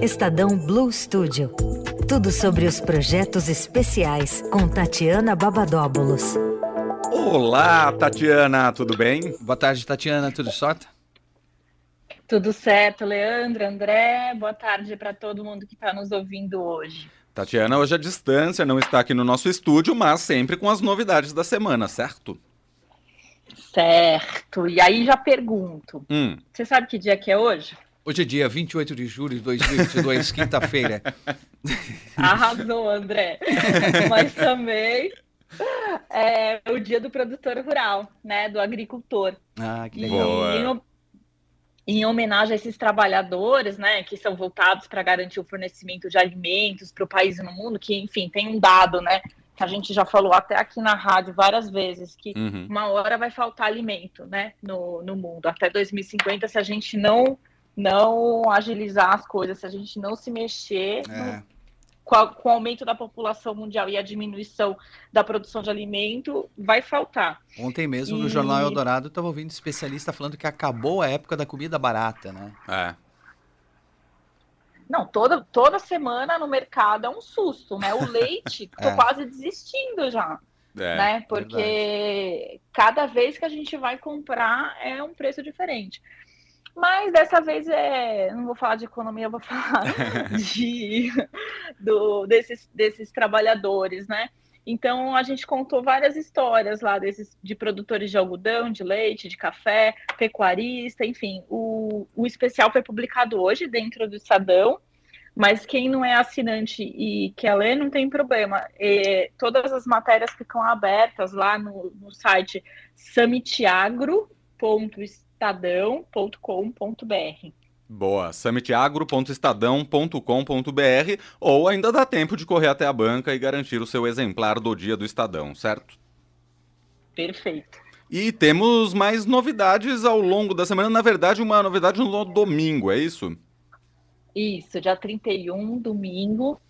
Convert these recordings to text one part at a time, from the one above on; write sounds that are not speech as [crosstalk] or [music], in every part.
Estadão Blue Studio. Tudo sobre os projetos especiais com Tatiana Babadóbulos. Olá, Tatiana, tudo bem? Boa tarde, Tatiana, tudo certo? Tudo certo, Leandro, André. Boa tarde para todo mundo que está nos ouvindo hoje. Tatiana, hoje a distância não está aqui no nosso estúdio, mas sempre com as novidades da semana, certo? Certo. E aí já pergunto: hum. você sabe que dia que é hoje? Hoje é dia 28 de julho de 2022, [laughs] quinta-feira. Arrasou, André. [laughs] Mas também é o dia do produtor rural, né? Do agricultor. Ah, que legal. E, em, homenagem a esses trabalhadores, né? Que são voltados para garantir o fornecimento de alimentos para o país e no mundo, que, enfim, tem um dado, né? Que a gente já falou até aqui na rádio várias vezes, que uhum. uma hora vai faltar alimento, né? No, no mundo. Até 2050, se a gente não não agilizar as coisas, se a gente não se mexer é. no, com, a, com, o aumento da população mundial e a diminuição da produção de alimento, vai faltar. Ontem mesmo, e... no Jornal Eldorado, estava ouvindo especialista falando que acabou a época da comida barata, né? É. Não, toda, toda semana no mercado é um susto, né? O leite, [laughs] tô é. quase desistindo já. É, né? Porque verdade. cada vez que a gente vai comprar é um preço diferente. Mas dessa vez é, não vou falar de economia, vou falar [laughs] de, do, desses, desses trabalhadores, né? Então a gente contou várias histórias lá desses de produtores de algodão, de leite, de café, pecuarista, enfim. O, o especial foi publicado hoje dentro do Estadão, mas quem não é assinante e quer ler não tem problema. E, todas as matérias ficam abertas lá no, no site summitiagro.com estadão.com.br. Boa, summitagro.estadão.com.br ou ainda dá tempo de correr até a banca e garantir o seu exemplar do dia do Estadão, certo? Perfeito. E temos mais novidades ao longo da semana, na verdade, uma novidade no domingo, é isso? Isso, dia 31, domingo,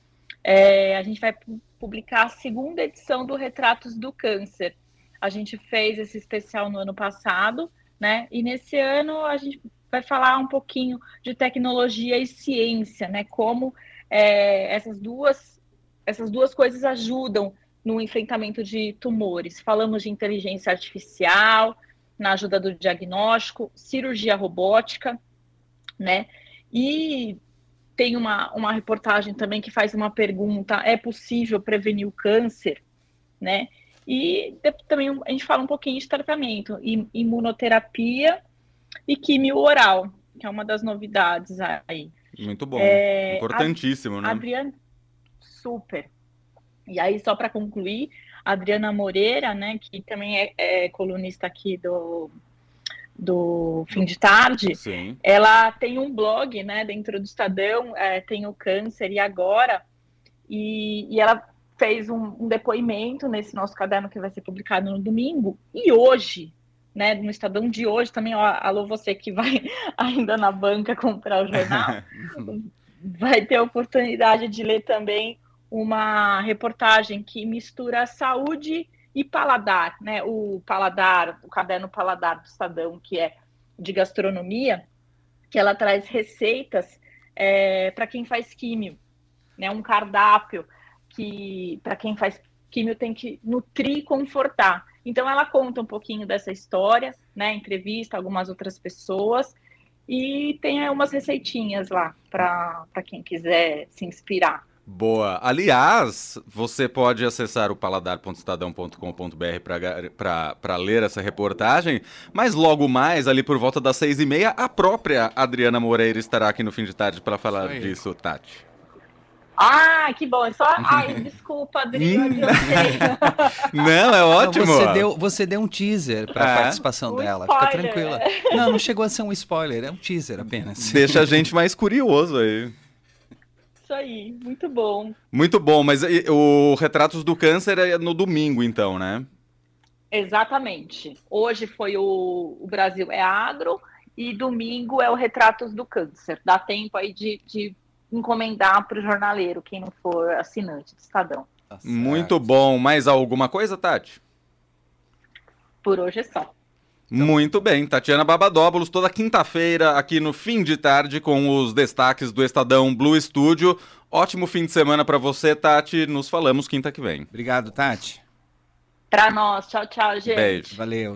é, a gente vai publicar a segunda edição do Retratos do Câncer. A gente fez esse especial no ano passado, né? E nesse ano a gente vai falar um pouquinho de tecnologia e ciência, né? Como é, essas duas essas duas coisas ajudam no enfrentamento de tumores. Falamos de inteligência artificial, na ajuda do diagnóstico, cirurgia robótica, né? E tem uma, uma reportagem também que faz uma pergunta: é possível prevenir o câncer? Né? E também a gente fala um pouquinho de tratamento, imunoterapia e químio oral, que é uma das novidades aí. Muito bom, é, importantíssimo, a, né? Adriana, super. E aí, só para concluir, a Adriana Moreira, né, que também é, é, colunista aqui do, do Fim de Tarde, Sim. ela tem um blog, né, dentro do Estadão, é, tem o Câncer e Agora, e, e ela fez um, um, depoimento nesse nosso caderno que vai ser publicado no domingo, e hoje, né, no Estadão de hoje também, ó, alô você que vai [laughs] ainda na banca comprar o jornal, [laughs] vai ter a oportunidade de ler também uma reportagem que mistura saúde e paladar, né, o paladar, o caderno paladar do Estadão, que é de gastronomia, que ela traz receitas é, para quem faz químio, né, um cardápio que para quem faz químio tem que nutrir e confortar. Então ela conta um pouquinho dessa história, né? Entrevista algumas outras pessoas e tem umas receitinhas lá para quem quiser se inspirar. Boa. Aliás, você pode acessar o paladar.estadão.com.br para ler essa reportagem, mas logo mais, ali por volta das seis e meia, a própria Adriana Moreira estará aqui no fim de tarde para falar disso, Tati. Ah, que bom. É só. [laughs] Ai, desculpa, Adriano. [laughs] não, é ótimo. Não, você, deu, você deu um teaser para a é. participação um dela. Spoiler. Fica tranquila. Não, não chegou a ser um spoiler, é um teaser apenas. Deixa a gente mais curioso aí. Isso aí, muito bom. Muito bom, mas o Retratos do Câncer é no domingo, então, né? Exatamente. Hoje foi o, o Brasil é Agro e domingo é o Retratos do Câncer. Dá tempo aí de, de encomendar para o jornaleiro, quem não for assinante do Estadão. Tá Muito bom. Mais alguma coisa, Tati? Por hoje é só. Muito bem, Tatiana Babadóbulos, toda quinta-feira aqui no fim de tarde com os destaques do Estadão Blue Studio. Ótimo fim de semana para você, Tati. Nos falamos quinta que vem. Obrigado, Tati. Para nós. Tchau, tchau, gente. Beijo. Valeu.